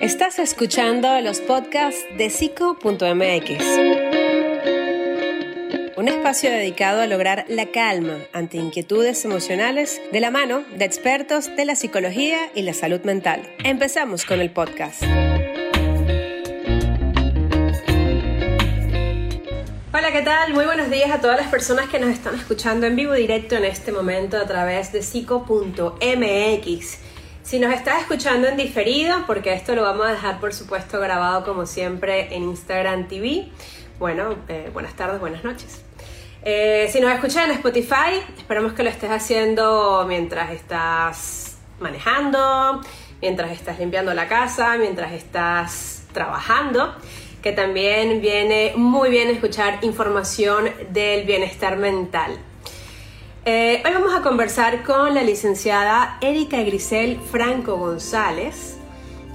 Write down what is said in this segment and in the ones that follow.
Estás escuchando los podcasts de psico.mx. Un espacio dedicado a lograr la calma ante inquietudes emocionales de la mano de expertos de la psicología y la salud mental. Empezamos con el podcast. Hola, ¿qué tal? Muy buenos días a todas las personas que nos están escuchando en vivo directo en este momento a través de psico.mx. Si nos estás escuchando en diferido, porque esto lo vamos a dejar por supuesto grabado como siempre en Instagram TV, bueno, eh, buenas tardes, buenas noches. Eh, si nos escuchas en Spotify, esperamos que lo estés haciendo mientras estás manejando, mientras estás limpiando la casa, mientras estás trabajando, que también viene muy bien escuchar información del bienestar mental. Eh, hoy vamos a conversar con la licenciada Erika Grisel Franco González.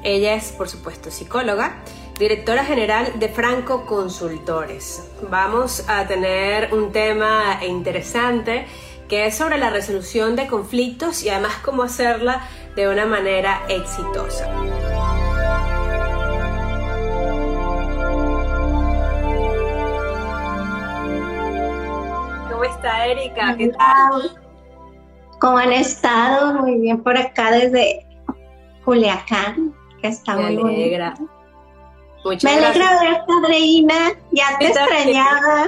Ella es, por supuesto, psicóloga, directora general de Franco Consultores. Vamos a tener un tema interesante que es sobre la resolución de conflictos y además cómo hacerla de una manera exitosa. Erika? ¿Qué tal? ¿Cómo han estado? Muy bien por acá desde Culiacán, que está muy alegra. Me alegra. Ya te extrañaba.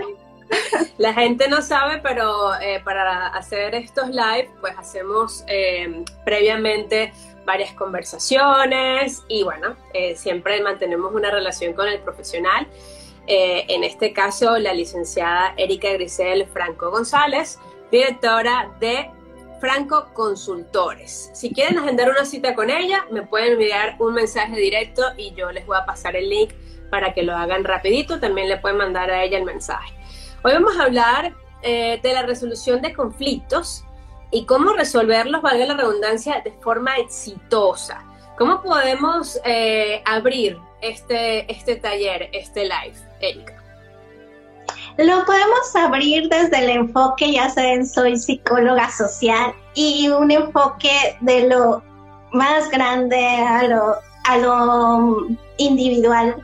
La gente no sabe, pero eh, para hacer estos live, pues hacemos eh, previamente varias conversaciones y bueno, eh, siempre mantenemos una relación con el profesional eh, en este caso la licenciada Erika Grisel Franco González, directora de Franco Consultores. Si quieren agendar una cita con ella, me pueden enviar un mensaje directo y yo les voy a pasar el link para que lo hagan rapidito. También le pueden mandar a ella el mensaje. Hoy vamos a hablar eh, de la resolución de conflictos y cómo resolverlos, valga la redundancia, de forma exitosa. ¿Cómo podemos eh, abrir este, este taller, este live? Erika? Lo podemos abrir desde el enfoque, ya saben, soy psicóloga social y un enfoque de lo más grande a lo, a lo individual.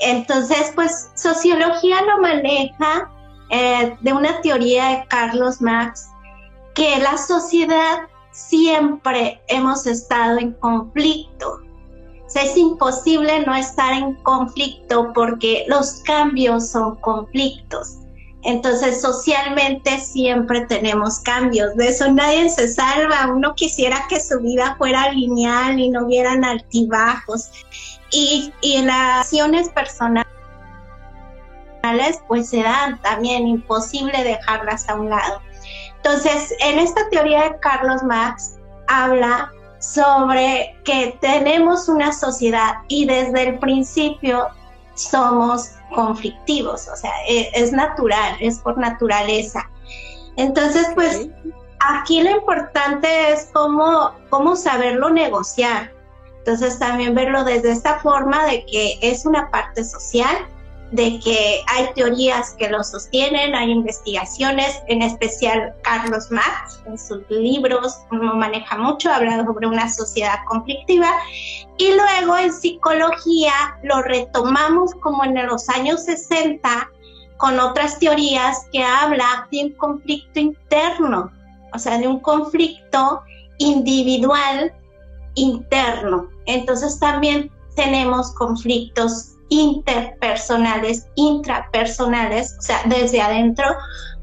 Entonces, pues sociología lo maneja eh, de una teoría de Carlos Marx, que la sociedad siempre hemos estado en conflicto es imposible no estar en conflicto porque los cambios son conflictos. Entonces, socialmente siempre tenemos cambios. De eso nadie se salva. Uno quisiera que su vida fuera lineal y no hubieran altibajos. Y, y en las acciones personales, pues se dan también imposible dejarlas a un lado. Entonces, en esta teoría de Carlos Marx habla sobre que tenemos una sociedad y desde el principio somos conflictivos, o sea, e, es, natural, es por naturaleza. Entonces, pues aquí lo importante es cómo, cómo saberlo negociar. Entonces, también verlo desde esta forma de que es una parte social, de que hay teorías que lo sostienen, hay investigaciones, en especial Carlos Marx en sus libros lo maneja mucho, habla sobre una sociedad conflictiva y luego en psicología lo retomamos como en los años 60 con otras teorías que habla de un conflicto interno, o sea, de un conflicto individual interno. Entonces también tenemos conflictos interpersonales, intrapersonales, o sea, desde adentro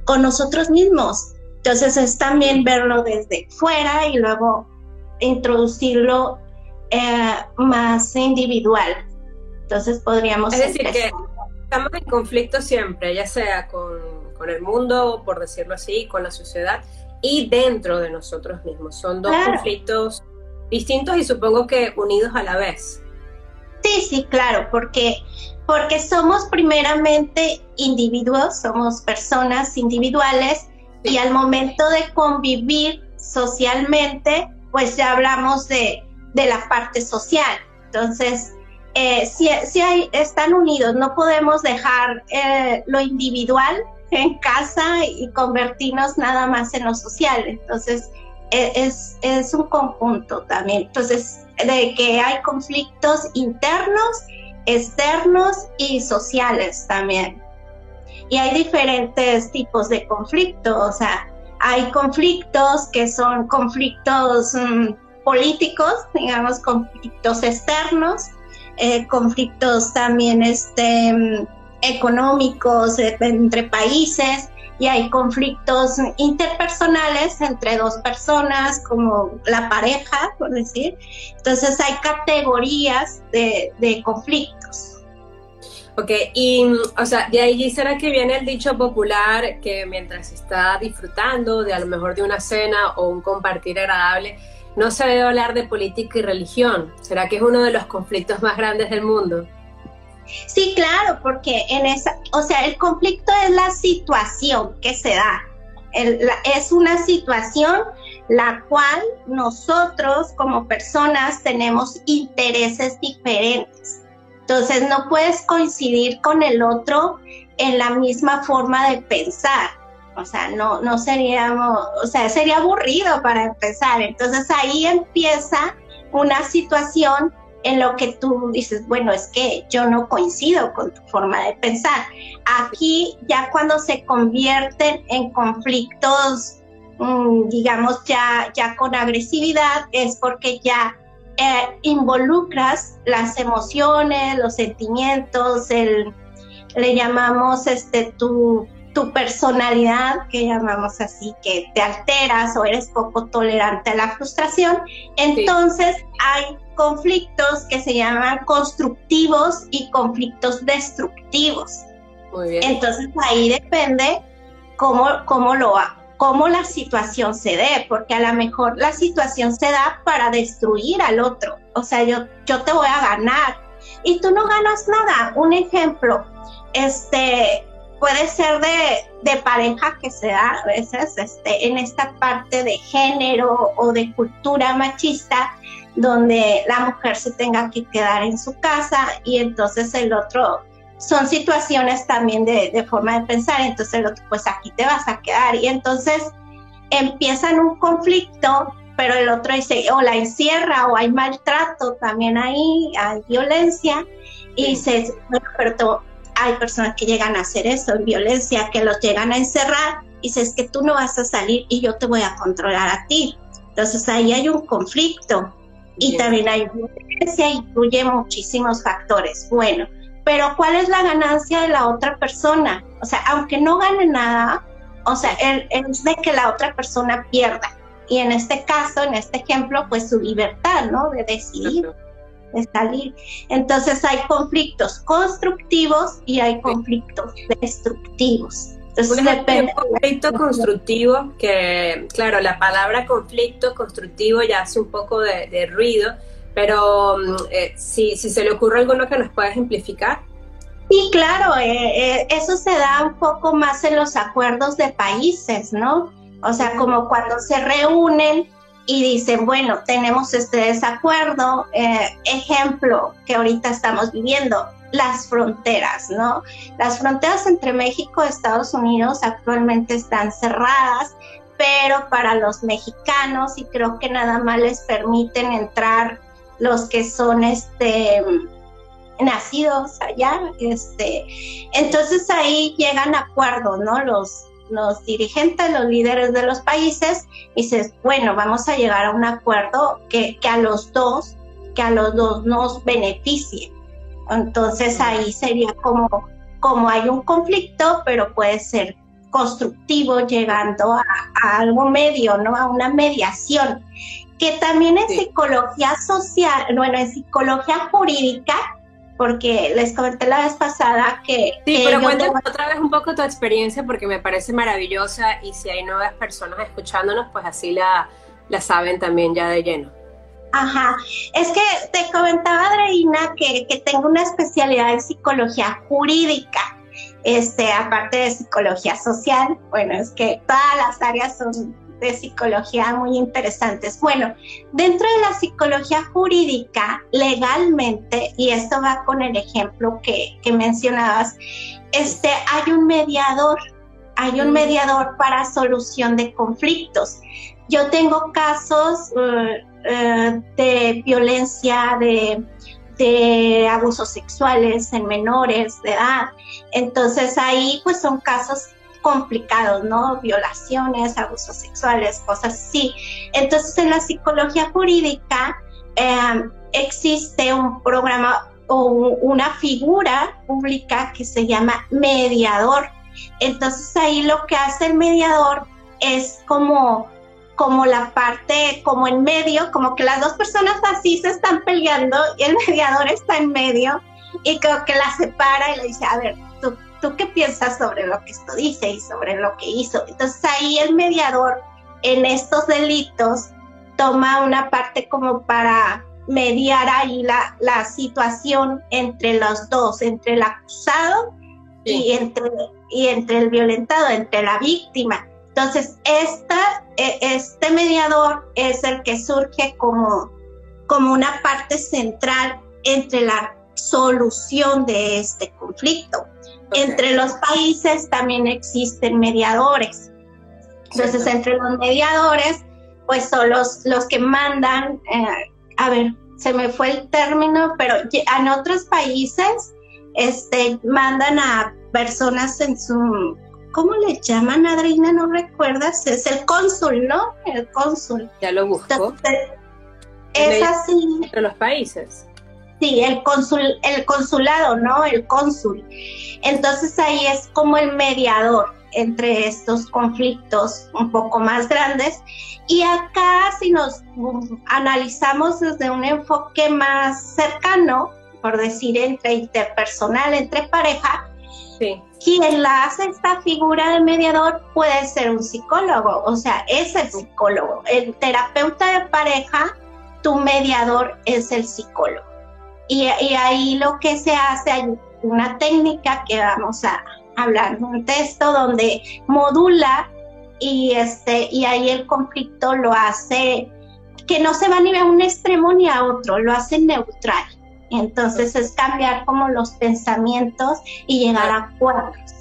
con nosotros mismos. Entonces es también verlo desde fuera y luego introducirlo eh, más individual. Entonces podríamos... Es decir, que estamos en conflicto siempre, ya sea con, con, el mundo, por decirlo así, con la sociedad y dentro de nosotros mismos. Son dos conflictos distintos y supongo que unidos a la vez. Sí, sí, claro, porque, porque somos primeramente individuos, somos personas individuales y al momento de convivir socialmente, pues ya hablamos de, la parte social. Entonces, eh, si, hay, están unidos, no podemos dejar eh, lo individual en casa y convertirnos nada más en lo social. Entonces, es, es un conjunto también. Entonces, de que hay conflictos internos, externos y sociales también. Y hay diferentes tipos de conflictos, o sea, hay conflictos que son conflictos mm, políticos, digamos, conflictos externos, eh, conflictos también este, mm, económicos eh, entre países, y hay conflictos interpersonales entre dos personas, como la pareja, por decir. Entonces hay categorías de, de conflictos. Ok, y o sea, de ahí será que viene el dicho popular que mientras está disfrutando de a lo mejor de una cena o un compartir agradable, no se debe hablar de política y religión. ¿Será que es uno de los conflictos más grandes del mundo? Sí, claro, porque en esa, o sea, el conflicto es la situación que se da. es una situación la cual nosotros como personas tenemos intereses diferentes. Entonces no puedes coincidir con el otro en la misma forma de pensar. O sea, no, no seríamos, o sea, sería aburrido para empezar. Entonces ahí empieza una situación en lo que tú dices, bueno, es que yo no coincido con tu forma de pensar. Aquí ya cuando se convierten en conflictos, mm, digamos, ya, ya con agresividad, es porque ya eh, involucras las emociones, los sentimientos, el, le llamamos este, tu, tu personalidad, que llamamos así, que te alteras o eres poco tolerante a la frustración, entonces hay conflictos que se llaman constructivos y conflictos destructivos. Muy bien. Entonces ahí depende cómo, cómo, lo, cómo la situación se dé, porque a lo mejor la situación se da para destruir al otro. O sea, yo, yo te voy a ganar y tú no ganas nada. Un ejemplo, este, puede ser de, de, pareja que se da a veces este, en esta parte de género o de cultura machista, donde la mujer se tenga que quedar en su casa y entonces el otro, son situaciones también de, forma de pensar, entonces el otro, pues aquí te vas a quedar. Y entonces empiezan un conflicto, pero el otro dice, o la encierra o hay maltrato también ahí, hay violencia y dices, bueno, pero hay personas que llegan a hacer eso, violencia, que los llegan a encerrar y dices que tú no vas a salir y yo te voy a controlar a ti. Entonces ahí hay un conflicto y también hay violencia, incluye muchísimos factores. Bueno, pero ¿cuál es la ganancia de la otra persona? O sea, aunque no gane nada, o sea, es de que la otra persona pierda. Y en este caso, en este ejemplo, pues su libertad, ¿no? De decidir, de salir. Entonces hay conflictos constructivos y hay conflictos destructivos. Entonces, un depende. conflicto constructivo, que claro, la palabra conflicto constructivo ya hace un poco de, ruido, pero mm, eh, si, si, se le ocurre alguno que nos pueda ejemplificar. Sí, claro, eh, eh, eso se da un poco más en los acuerdos de países, ¿no? O sea, como cuando se reúnen y dicen, bueno, tenemos este desacuerdo, ejemplo que ahorita estamos viviendo, las fronteras, ¿no? Las fronteras entre México y Estados Unidos actualmente están cerradas, pero para los mexicanos y creo que nada más les permiten entrar los que son este nacidos allá, este, entonces ahí llegan acuerdos, ¿no? Los, los dirigentes, los líderes de los países, y dices, bueno, vamos a llegar a un acuerdo que, que a los dos, que a los dos nos beneficie. Entonces ahí sería como, como hay un conflicto, pero puede ser constructivo llegando a, algo medio, ¿no? A una mediación. Que también en psicología social, bueno, en psicología jurídica, porque les comenté la vez pasada que... Sí, pero cuéntanos otra vez un poco tu experiencia porque me parece maravillosa y si hay nuevas personas escuchándonos, pues así la, la saben también ya de lleno. Ajá, es que te comentaba, Adreina, que, que tengo una especialidad en psicología jurídica, este, aparte de psicología social. Bueno, es que todas las áreas son de psicología muy interesantes. Bueno, dentro de la psicología jurídica, legalmente, y esto va con el ejemplo que, que mencionabas, este, hay un mediador, hay un mm. mediador para solución de conflictos yo tengo casos eh, eh, de violencia, de, de abusos sexuales en menores de edad. Entonces ahí pues son casos complicados, ¿no? Violaciones, abusos sexuales, cosas así. Entonces en la psicología jurídica em, existe un programa o una figura pública que se llama mediador. Entonces ahí lo que hace el mediador es como como la parte, como en medio, como que las dos personas así se están peleando y el mediador está en medio y como que la separa y le dice, a ver, ¿tú, qué piensas sobre lo que esto dice y sobre lo que hizo? Entonces ahí el mediador en estos delitos toma una parte como para mediar ahí la, la situación entre los dos, entre el acusado y, entre, y entre el violentado, entre la víctima. Entonces, esta, e, este mediador es el que surge como, como una parte central entre la solución de este conflicto. Entre los países también existen mediadores. Entonces, entre los mediadores, pues son los, los que mandan, eh, a ver, se me fue el término, pero en otros países este, mandan a personas en su ¿cómo le llaman, Adriana? ¿No recuerdas? Es el cónsul, ¿no? El cónsul. Ya lo busco. es así. Entre los países. Sí, el cónsul, el consulado, ¿no? El cónsul. Entonces ahí es como el mediador entre estos conflictos un poco más grandes. Y acá, si nos analizamos desde un enfoque más cercano, por decir, entre interpersonal, entre pareja, sí quien la hace esta figura de mediador puede ser un psicólogo, o sea, es el psicólogo. El terapeuta de pareja, tu mediador es el psicólogo. Y, ahí lo que se hace, hay una técnica que vamos a hablar, un texto donde modula y, este, y ahí el conflicto lo hace que no se va ni a un extremo ni a otro, lo hace neutral. Entonces es cambiar como los pensamientos y llegar a acuerdos.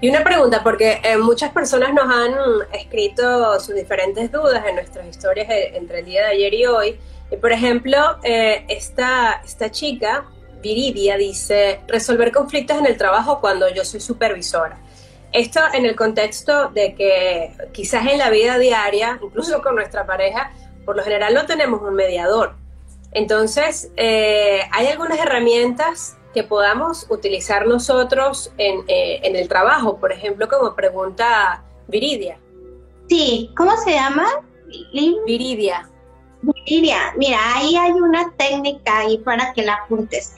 Y una pregunta, porque eh, muchas personas nos han escrito sus diferentes dudas en nuestras historias eh, entre el día de ayer y hoy. Y por ejemplo, eh, esta, esta chica, Viridia, dice, resolver conflictos en el trabajo cuando yo soy supervisora. Esto en el contexto de que quizás en la vida diaria, incluso con nuestra pareja, por lo general no tenemos un mediador. Entonces, hay algunas herramientas que podamos utilizar nosotros en, eh, en, el trabajo, por ejemplo, como pregunta Viridia. Sí, ¿cómo se llama? Viridia. Viridia, mira, ahí hay una técnica ahí para que la apuntes.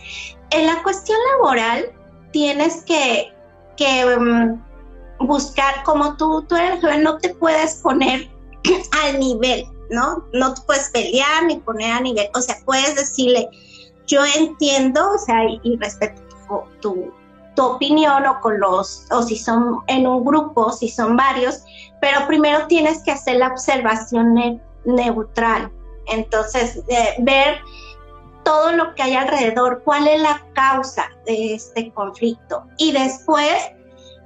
En la cuestión laboral tienes que, que um, buscar, como tú, tú eres joven, no te puedes poner al nivel ¿no? No te puedes pelear ni poner a nivel, o sea, puedes decirle, yo entiendo, o sea, y, respeto tu, tu, opinión o con los, o si son en un grupo, si son varios, pero primero tienes que hacer la observación neutral. Entonces, ver todo lo que hay alrededor, cuál es la causa de este conflicto y después,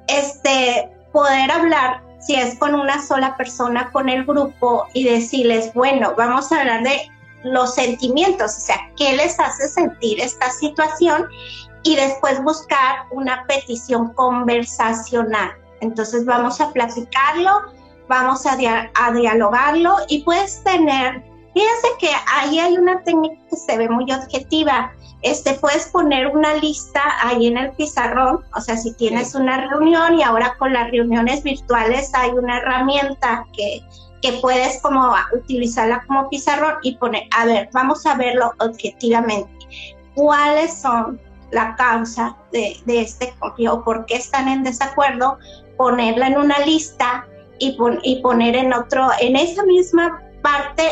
este, poder hablar si es con una sola persona, con el grupo y decirles, bueno, vamos a hablar de los sentimientos, o sea, qué les hace sentir esta situación y después buscar una petición conversacional. Entonces vamos a platicarlo, vamos a, a dialogarlo y puedes tener, fíjense que ahí hay una técnica que se ve muy objetiva, este, puedes poner una lista ahí en el pizarrón, o sea, si tienes una reunión y ahora con las reuniones virtuales hay una herramienta que, que puedes como utilizarla como pizarrón y poner, a ver, vamos a verlo objetivamente. ¿Cuáles son la causa de, de este conflicto? ¿Por qué están en desacuerdo? Ponerla en una lista y, y poner en otro, en esa misma parte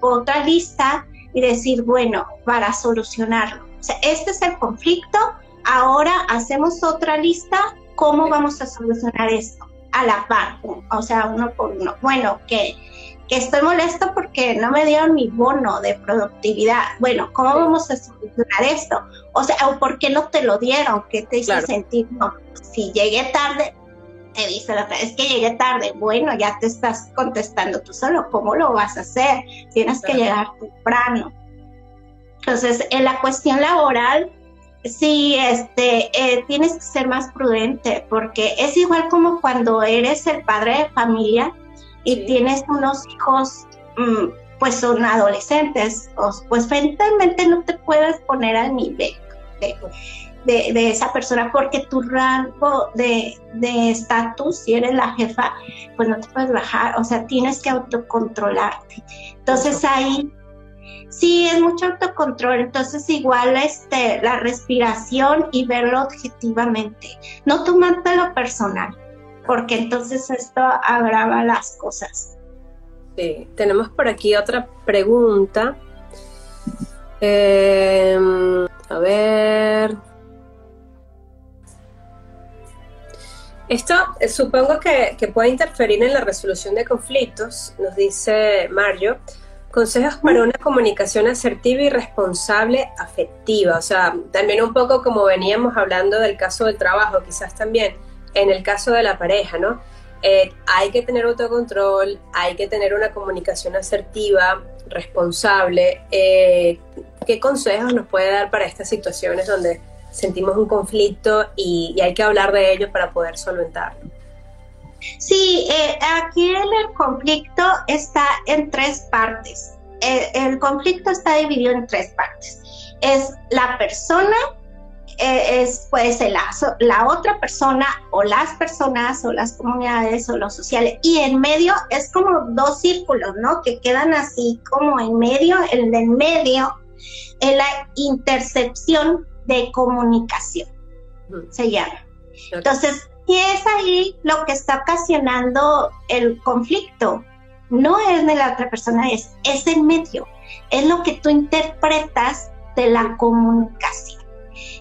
otra lista y decir, bueno, para solucionarlo o sea, este es el conflicto, ahora hacemos otra lista, ¿cómo vamos a solucionar esto? A la par, o sea, uno por uno. Bueno, que, que estoy molesto porque no me dieron mi bono de productividad. Bueno, ¿cómo vamos a solucionar esto? O sea, ¿o por qué no te lo dieron? ¿Qué te hizo sentir? No, si llegué tarde, te dice la otra, es que llegué tarde. Bueno, ya te estás contestando tú solo. ¿Cómo lo vas a hacer? Tienes que llegar temprano. Entonces, en la cuestión laboral, sí, este, eh, tienes que ser más prudente porque es igual como cuando eres el padre de familia y tienes unos hijos, mm, pues son adolescentes, pues eventualmente no te puedes poner al nivel de, esa persona porque tu rango de estatus, si eres la jefa, pues no te puedes bajar, o sea, tienes que autocontrolarte. Entonces ahí sí es mucho autocontrol, entonces igual este, la respiración y verlo objetivamente, no tomártelo personal, porque entonces esto agrava las cosas. Sí, tenemos por aquí otra pregunta. Em, a ver. Esto eh, supongo que, que, puede interferir en la resolución de conflictos, nos dice Mario. Consejos para una comunicación asertiva y responsable afectiva. O sea, también un poco como veníamos hablando del caso del trabajo, quizás también en el caso de la pareja, ¿no? Eh, hay que tener autocontrol, hay que tener una comunicación asertiva, responsable. Eh, ¿Qué consejos nos puede dar para estas situaciones donde sentimos un conflicto y, hay que hablar de ello para poder solventarlo? Sí, eh, aquí el conflicto está en tres partes. el conflicto está dividido en tres partes. Es la persona, eh, es pues la, la otra persona o las personas o las comunidades o los sociales y en medio es como dos círculos, ¿no? Que quedan así como en medio, el del medio es la intercepción de comunicación, se llama. Entonces, ¿qué es ahí lo que está ocasionando el conflicto? No es de la otra persona, es, es el medio, es lo que tú interpretas de la comunicación.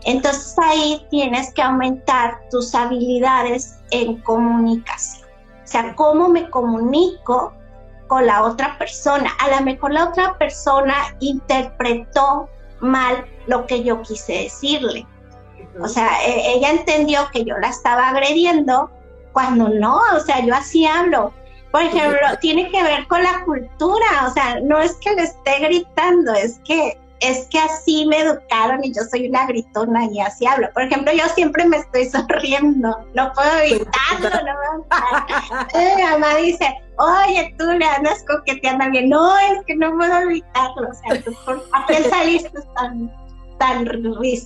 Entonces ahí tienes que aumentar tus habilidades en comunicación. O sea, cómo me comunico con la otra persona. A lo mejor la otra persona interpretó mal lo que yo quise decirle. O sea, e, ella entendió que yo la estaba agrediendo cuando no, o sea, yo así hablo. Por ejemplo, tiene que ver con la cultura, o sea, no es que le esté gritando, es que es que así me educaron y yo soy una gritona y así hablo. Por ejemplo, yo siempre me estoy sonriendo, no puedo evitarlo, no Mi mamá dice, oye, tú le andas coqueteando bien. No, es que no puedo evitarlo. O sea, tú, ¿a qué saliste tan, tan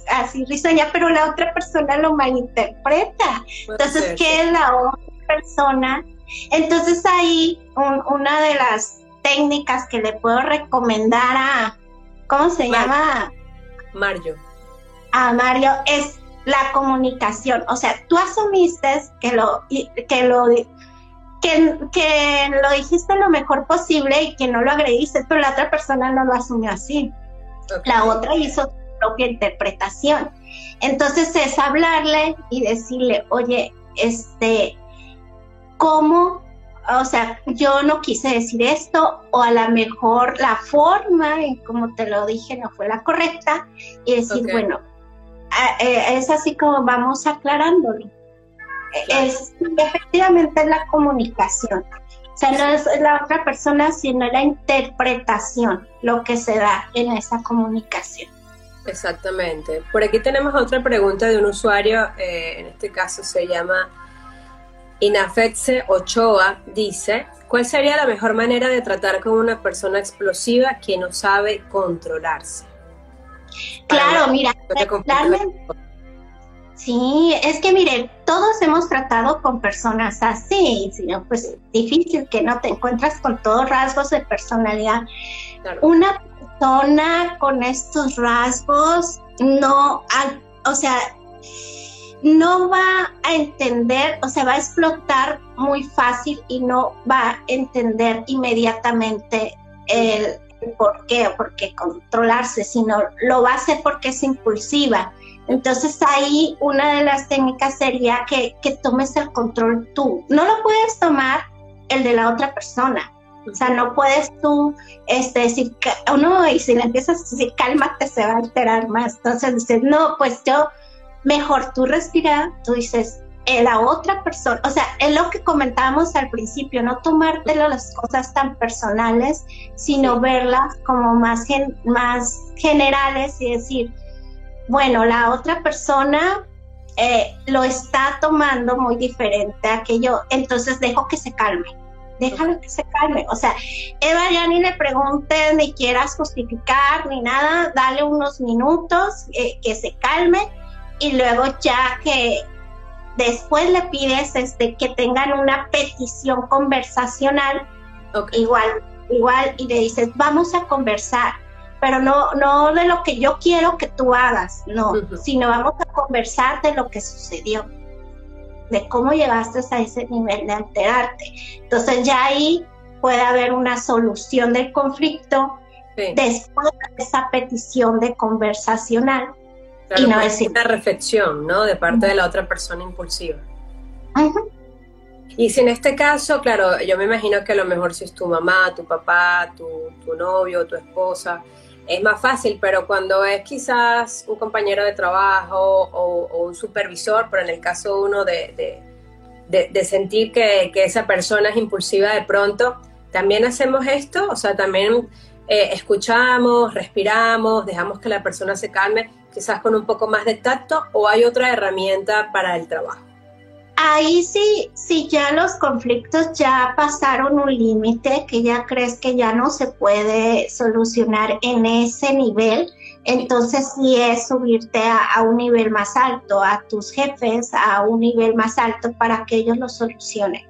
así risueña? Pero la otra persona lo malinterpreta. Entonces, ¿qué es la otra persona? Entonces ahí una de las técnicas que le puedo recomendar a ¿cómo se llama? Mario. A Mario es la comunicación. O sea, tú asumiste que lo, que lo, que, que lo dijiste lo mejor posible y que no lo agrediste, pero la otra persona no lo asumió así. La otra hizo propia interpretación. Entonces es hablarle y decirle, oye, este, ¿cómo o sea, yo no quise decir esto, o a lo mejor la forma en como te lo dije no fue la correcta, y decir, bueno, eh, es así como vamos aclarándolo. Es efectivamente la comunicación. O sea, no es la otra persona, sino la interpretación, lo que se da en esa comunicación. Exactamente. Por aquí tenemos otra pregunta de un usuario, eh, en este caso se llama Inafetze Ochoa dice, ¿cuál sería la mejor manera de tratar con una persona explosiva que no sabe controlarse? Claro, mira, realmente, sí, es que miren, todos hemos tratado con personas así, sino pues difícil que no te encuentras con todos rasgos de personalidad. Una persona con estos rasgos no, o sea, no va a entender, o sea, va a explotar muy fácil y no va a entender inmediatamente el, por qué o por qué controlarse, sino lo va a hacer porque es impulsiva. Entonces ahí una de las técnicas sería que, tomes el control tú. No lo puedes tomar el de la otra persona. O sea, no puedes tú este, decir, oh, no, y si le empiezas a decir, cálmate, se va a alterar más. Entonces dices, no, pues yo mejor tú respirar, tú dices, eh, la otra persona, o sea, es lo que comentábamos al principio, no tomarte las cosas tan personales, sino verlas como más, más generales y decir, bueno, la otra persona eh, lo está tomando muy diferente a que yo, entonces dejo que se calme, déjalo que se calme. O sea, Eva ya ni le pregunte, ni quieras justificar, ni nada, dale unos minutos, eh, que se calme. Y luego ya que después le pides este, que tengan una petición conversacional, igual, igual, y le dices, vamos a conversar, pero no, no de lo que yo quiero que tú hagas, no, sino vamos a conversar de lo que sucedió, de cómo llegaste a ese nivel de alterarte. Entonces ya ahí puede haber una solución del conflicto después de esa petición de conversacional y no es una reflexión, ¿no? De parte de la otra persona impulsiva. Y si en este caso, claro, yo me imagino que a lo mejor si es tu mamá, tu papá, tu, tu novio, tu esposa, es más fácil, pero cuando es quizás un compañero de trabajo o, un supervisor, pero en el caso uno de, de, sentir que, que, esa persona es impulsiva de pronto, también hacemos esto, o sea, también eh, escuchamos, respiramos, dejamos que la persona se calme, quizás con un poco más de tacto, o hay otra herramienta para el trabajo. Ahí sí, si ya los conflictos ya pasaron un límite, que ya crees que ya no se puede solucionar en ese nivel, entonces sí es subirte a, un nivel más alto, a tus jefes, a un nivel más alto para que ellos lo solucionen.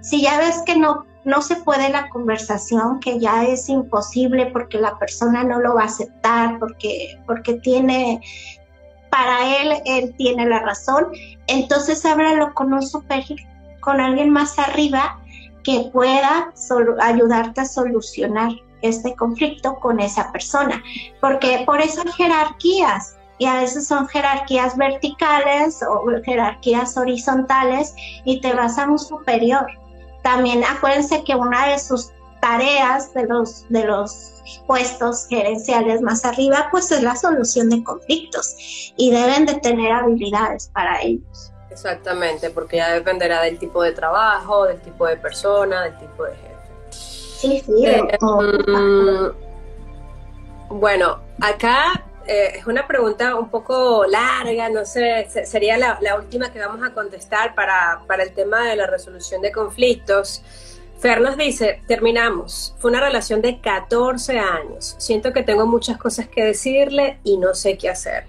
Si ya ves que no no se puede la conversación, que ya es imposible porque la persona no lo va a aceptar, porque, porque tiene, para él, él tiene la razón, entonces háblalo con un super, con alguien más arriba que pueda ayudarte a solucionar este conflicto con esa persona, porque por esas jerarquías, y a veces son jerarquías verticales o jerarquías horizontales y te vas a un superior. También acuérdense que una de sus tareas de los, de los puestos gerenciales más arriba, pues es la solución de conflictos y deben de tener habilidades para ellos. Exactamente, porque ya dependerá del tipo de trabajo, del tipo de persona, del tipo de jefe. Sí, sí. Eh, mm, bueno, acá eh, es una pregunta un poco larga, no sé, sería la, última que vamos a contestar para, para, el tema de la resolución de conflictos. Fer nos dice, terminamos, fue una relación de 14 años, siento que tengo muchas cosas que decirle y no sé qué hacer.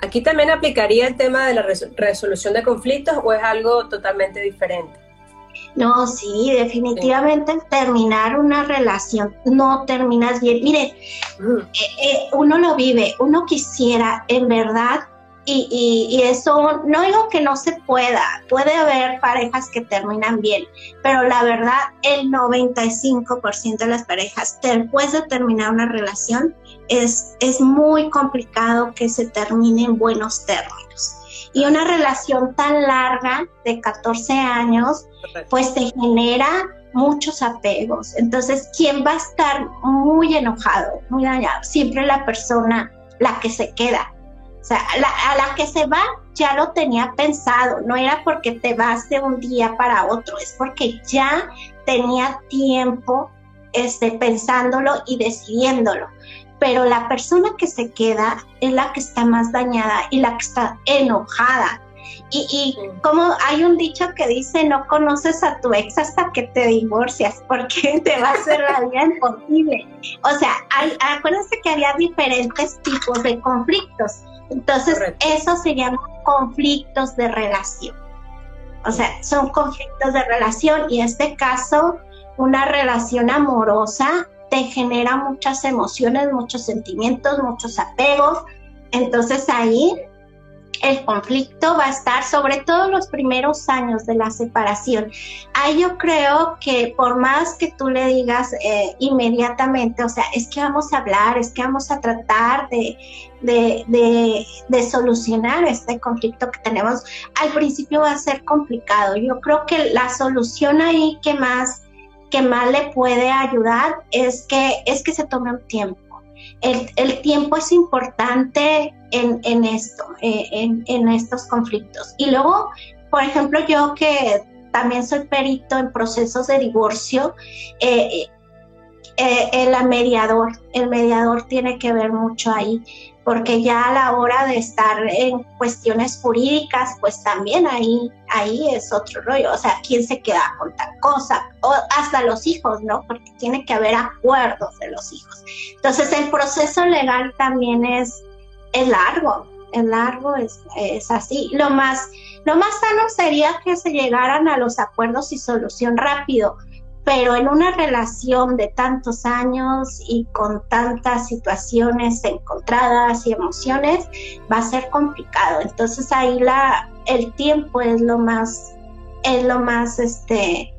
¿Aquí también aplicaría el tema de la resolución de conflictos o es algo totalmente diferente? No, sí, definitivamente terminar una relación no terminas bien. Mire, eh, eh, uno lo vive, uno quisiera en verdad y, y, eso, no digo que no se pueda, puede haber parejas que terminan bien, pero la verdad, el 95% de las parejas, después de terminar una relación, es, es muy complicado que se termine en buenos términos. Y una relación tan larga de 14 años, pues te genera muchos apegos. Entonces, ¿quién va a estar muy enojado, muy dañado? Siempre la persona, la que se queda. O sea, a la que se va ya lo tenía pensado, no era porque te vas de un día para otro, es porque ya tenía tiempo este, pensándolo y decidiéndolo pero la persona que se queda es la que está más dañada y la que está enojada. Y, como hay un dicho que dice, no conoces a tu ex hasta que te divorcias, porque te va a hacer la vida imposible. O sea, hay, acuérdense que había diferentes tipos de conflictos. Entonces, eso se llama conflictos de relación. O sea, son conflictos de relación y en este caso, una relación amorosa te genera muchas emociones, muchos sentimientos, muchos apegos. Entonces ahí el conflicto va a estar sobre todo los primeros años de la separación. Ahí yo creo que por más que tú le digas eh, inmediatamente, o sea, es que vamos a hablar, es que vamos a tratar de, de, de, solucionar este conflicto que tenemos, al principio va a ser complicado. Yo creo que la solución ahí que más que más le puede ayudar es que, es que se tome un tiempo. El, tiempo es importante en, esto, eh, en, estos conflictos. Y luego por ejemplo, yo que también soy perito en procesos de divorcio, eh, eh, el mediador, el mediador tiene que ver mucho ahí, porque ya a la hora de estar en cuestiones jurídicas, pues también ahí, ahí es otro rollo, o sea, quién se queda con tal cosa, o hasta los hijos, ¿no? Porque tiene que haber acuerdos de los hijos. Entonces el proceso legal también es, es largo, es largo, es, es así. Lo más, lo más sano sería que se llegaran a los acuerdos y solución rápido, pero en una relación de tantos años y con tantas situaciones encontradas y emociones va a ser complicado. Entonces ahí la el tiempo es lo más es lo más este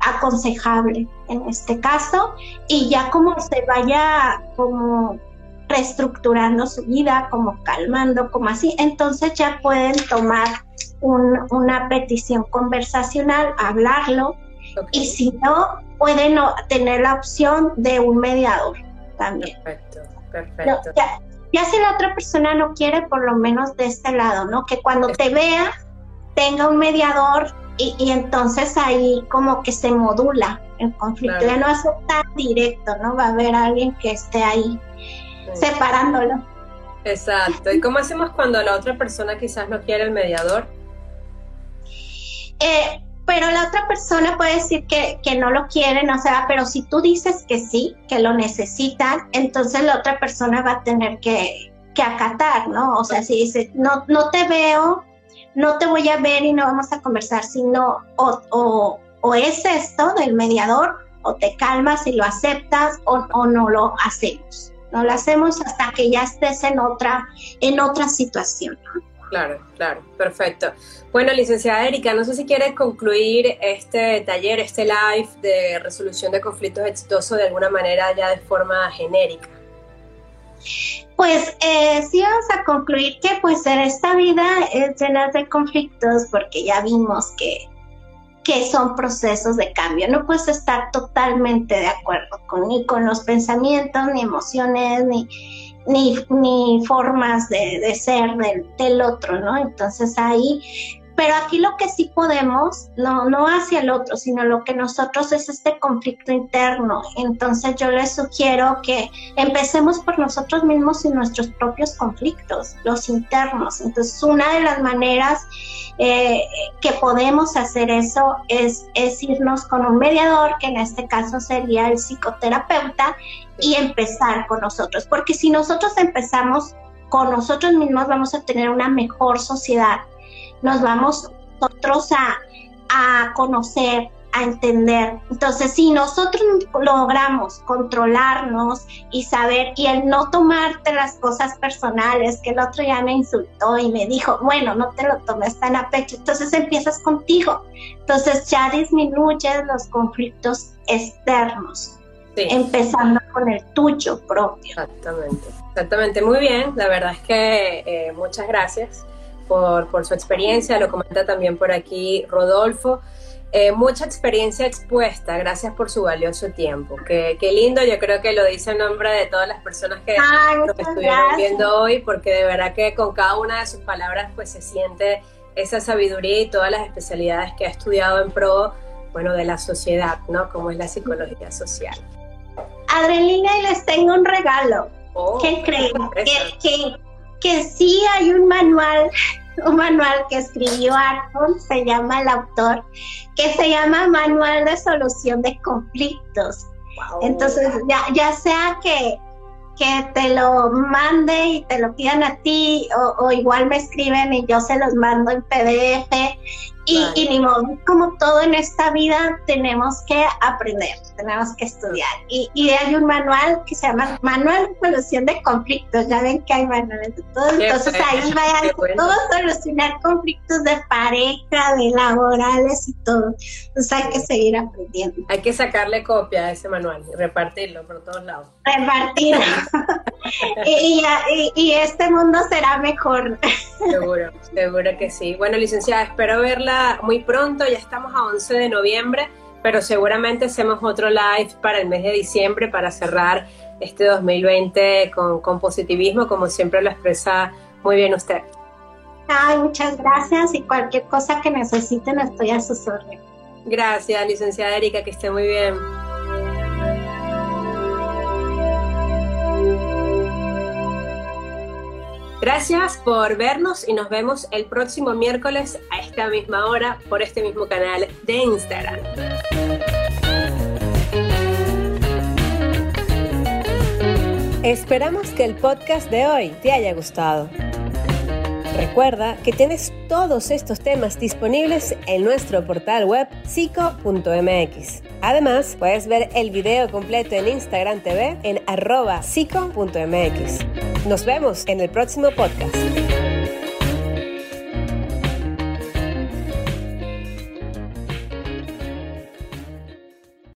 aconsejable en este caso y ya como se vaya como reestructurando su vida, como calmando, como así, entonces ya pueden tomar una petición conversacional, hablarlo, y si no, pueden tener la opción de un mediador también. Perfecto, perfecto. ya, si la otra persona no quiere, por lo menos de este lado, ¿no? Que cuando te vea, tenga un mediador y, entonces ahí como que se modula el conflicto. Ya no es tan directo, ¿no? Va a haber alguien que esté ahí separándolo. Exacto. ¿Y cómo hacemos cuando la otra persona quizás no quiere el mediador? Eh, pero la otra persona puede decir que, no lo quieren, o sea, pero si tú dices que sí, que lo necesitan, entonces la otra persona va a tener que, acatar, ¿no? O sea, si dice, no, no te veo, no te voy a ver y no vamos a conversar, sino o, o, o es esto del mediador, o te calmas y lo aceptas, o, o no lo hacemos. No lo hacemos hasta que ya estés en otra, en otra situación, ¿no? Claro, claro, perfecto. Bueno, licenciada Erika, no sé si quieres concluir este taller, este live de resolución de conflictos exitosos de alguna manera ya de forma genérica. Pues eh, sí vamos a concluir que pues en esta vida es llena de conflictos porque ya vimos que, que son procesos de cambio. No puedes estar totalmente de acuerdo con, ni con los pensamientos, ni emociones, ni, ni, ni formas de, de ser del, del, otro, ¿no? Entonces ahí pero aquí lo que sí podemos, no, no hacia el otro, sino lo que nosotros es este conflicto interno. Entonces yo les sugiero que empecemos por nosotros mismos y nuestros propios conflictos, los internos. Entonces una de las maneras eh, que podemos hacer eso es, es irnos con un mediador, que en este caso sería el psicoterapeuta, y empezar con nosotros. Porque si nosotros empezamos con nosotros mismos, vamos a tener una mejor sociedad nos vamos nosotros a, conocer, a entender. Entonces, si nosotros logramos controlarnos y saber, y el no tomarte las cosas personales, que el otro ya me insultó y me dijo, bueno, no te lo tomes tan a pecho, entonces empiezas contigo. Entonces ya disminuyes los conflictos externos. Empezando con el tuyo propio. Exactamente, exactamente. Muy bien, la verdad es que eh, muchas gracias por, su experiencia, lo comenta también por aquí Rodolfo. Eh, mucha experiencia expuesta, gracias por su valioso tiempo. Qué, qué, lindo, yo creo que lo dice en nombre de todas las personas que nos estuvieron viendo hoy, porque de verdad que con cada una de sus palabras pues se siente esa sabiduría y todas las especialidades que ha estudiado en pro, bueno, de la sociedad, ¿no? Como es la psicología social. Adrenalina, y les tengo un regalo. Oh, ¿Qué creen? Que, que sí hay un manual, un manual que escribió Arthur, se llama el autor, que se llama Manual de Solución de Conflictos. Entonces, ya, ya sea que, que te lo mande y te lo pidan a ti, o, o, igual me escriben y yo se los mando en PDF, y, ni modo, como todo en esta vida, tenemos que aprender, tenemos que estudiar. Y, y, hay un manual que se llama Manual de Solución de Conflictos. Ya ven que hay manuales de todo. Entonces ahí vayan todos solucionar conflictos de pareja, de laborales y todo. Entonces hay que seguir aprendiendo. Hay que sacarle copia a ese manual y repartirlo por todos lados. Repartirlo. y, y, y este mundo será mejor. Seguro, seguro que sí. Bueno, licenciada, espero verla muy pronto, ya estamos a 11 de noviembre, pero seguramente hacemos otro live para el mes de diciembre para cerrar este 2020 con, con positivismo, como siempre lo expresa muy bien usted. Ay, muchas gracias y cualquier cosa que necesiten estoy a sus órdenes. Gracias, licenciada Erika, que esté muy bien. Gracias por vernos y nos vemos el próximo miércoles a esta misma hora por este mismo canal de Instagram. Esperamos que el podcast de hoy te haya gustado. Recuerda que tienes todos estos temas disponibles en nuestro portal web psico.mx. Además, puedes ver el video completo en Instagram TV en arroba psico.mx. Nos vemos en el próximo podcast.